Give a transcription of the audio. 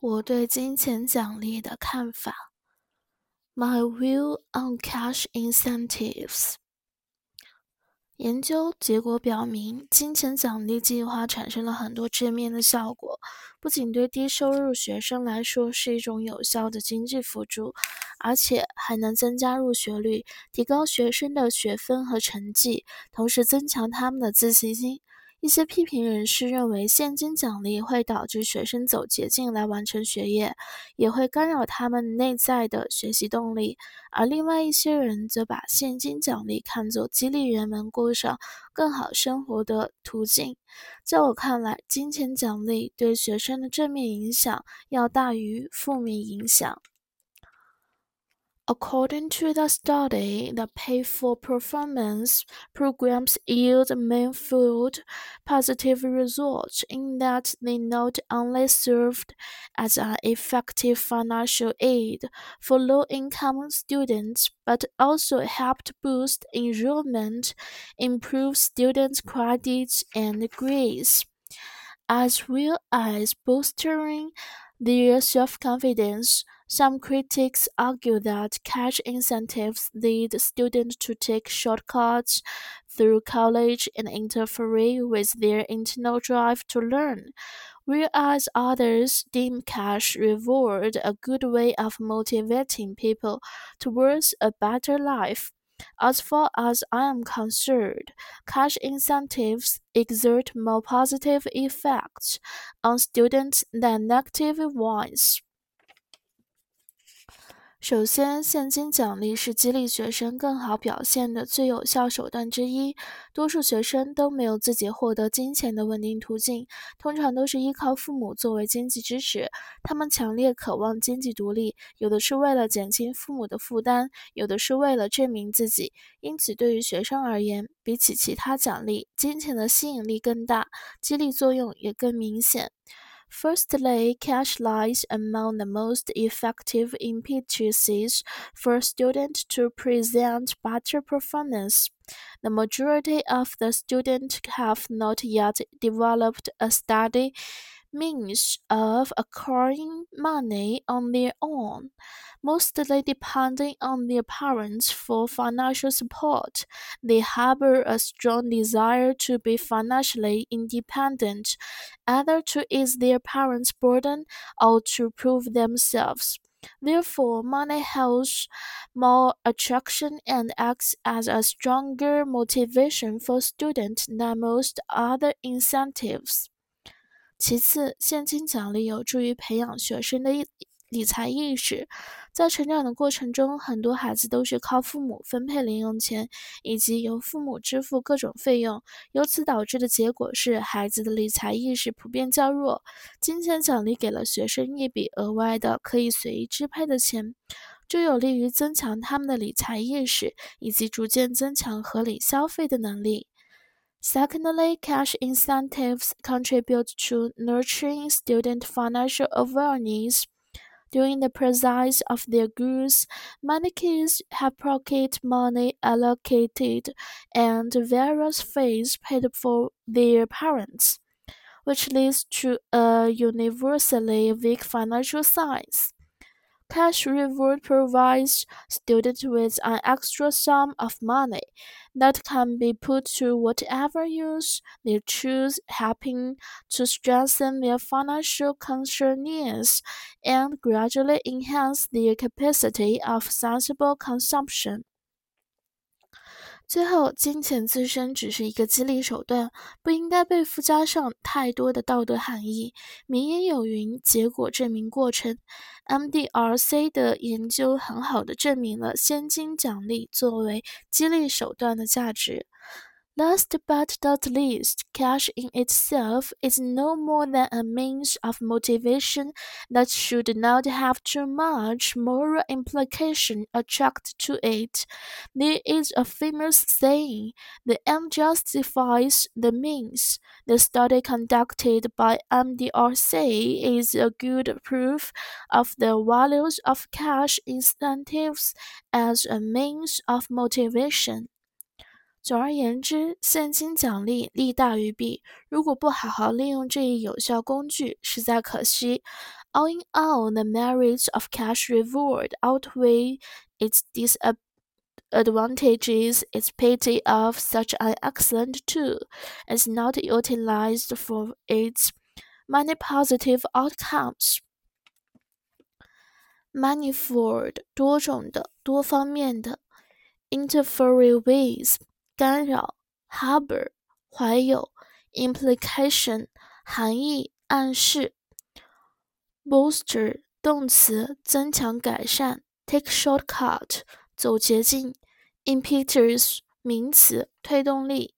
我对金钱奖励的看法。My view on cash incentives。研究结果表明，金钱奖励计划产生了很多正面的效果。不仅对低收入学生来说是一种有效的经济辅助，而且还能增加入学率，提高学生的学分和成绩，同时增强他们的自信心。一些批评人士认为，现金奖励会导致学生走捷径来完成学业，也会干扰他们内在的学习动力；而另外一些人则把现金奖励看作激励人们过上更好生活的途径。在我看来，金钱奖励对学生的正面影响要大于负面影响。According to the study, the pay-for-performance programs yield manifold positive results in that they not only served as an effective financial aid for low-income students, but also helped boost enrollment, improve students' credits and grades, as well as bolstering their self-confidence. Some critics argue that cash incentives lead students to take shortcuts through college and interfere with their internal drive to learn, whereas others deem cash reward a good way of motivating people towards a better life. As far as I am concerned, cash incentives exert more positive effects on students than negative ones. 首先，现金奖励是激励学生更好表现的最有效手段之一。多数学生都没有自己获得金钱的稳定途径，通常都是依靠父母作为经济支持。他们强烈渴望经济独立，有的是为了减轻父母的负担，有的是为了证明自己。因此，对于学生而言，比起其他奖励，金钱的吸引力更大，激励作用也更明显。Firstly, cash lies among the most effective impetuses for students to present better performance. The majority of the students have not yet developed a steady means of acquiring money on their own, mostly depending on their parents for financial support. They harbor a strong desire to be financially independent, either to ease their parents' burden or to prove themselves. Therefore, money holds more attraction and acts as a stronger motivation for students than most other incentives. 其次，现金奖励有助于培养学生的理财意识。在成长的过程中，很多孩子都是靠父母分配零用钱，以及由父母支付各种费用。由此导致的结果是，孩子的理财意识普遍较弱。金钱奖励给了学生一笔额外的可以随意支配的钱，这有利于增强他们的理财意识，以及逐渐增强合理消费的能力。Secondly, cash incentives contribute to nurturing student financial awareness. During the process of their goods, many kids have pocket money allocated and various fees paid for their parents, which leads to a universally weak financial sense. Cash reward provides students with an extra sum of money that can be put to whatever use they choose, helping to strengthen their financial consciousness and gradually enhance their capacity of sensible consumption. 最后，金钱自身只是一个激励手段，不应该被附加上太多的道德含义。名言有云：“结果证明过程。” MDRC 的研究很好地证明了现金奖励作为激励手段的价值。Last but not least, cash in itself is no more than a means of motivation that should not have too much moral implication attached to it. There is a famous saying, the end justifies the means. The study conducted by MDRC is a good proof of the values of cash incentives as a means of motivation. 总而言之，现金奖励利大于弊。如果不好好利用这一有效工具，实在可惜。 All in all, the merits of cash reward outweigh its disadvantages. It's pity of such an excellent tool is not utilized for its many positive outcomes. Manifold 多种的、多方面的，interfere with 干扰，harbor 怀有，implication 含义、暗示。，bolster 动词，增强、改善；take shortcut 走捷径；impetus 名词，推动力。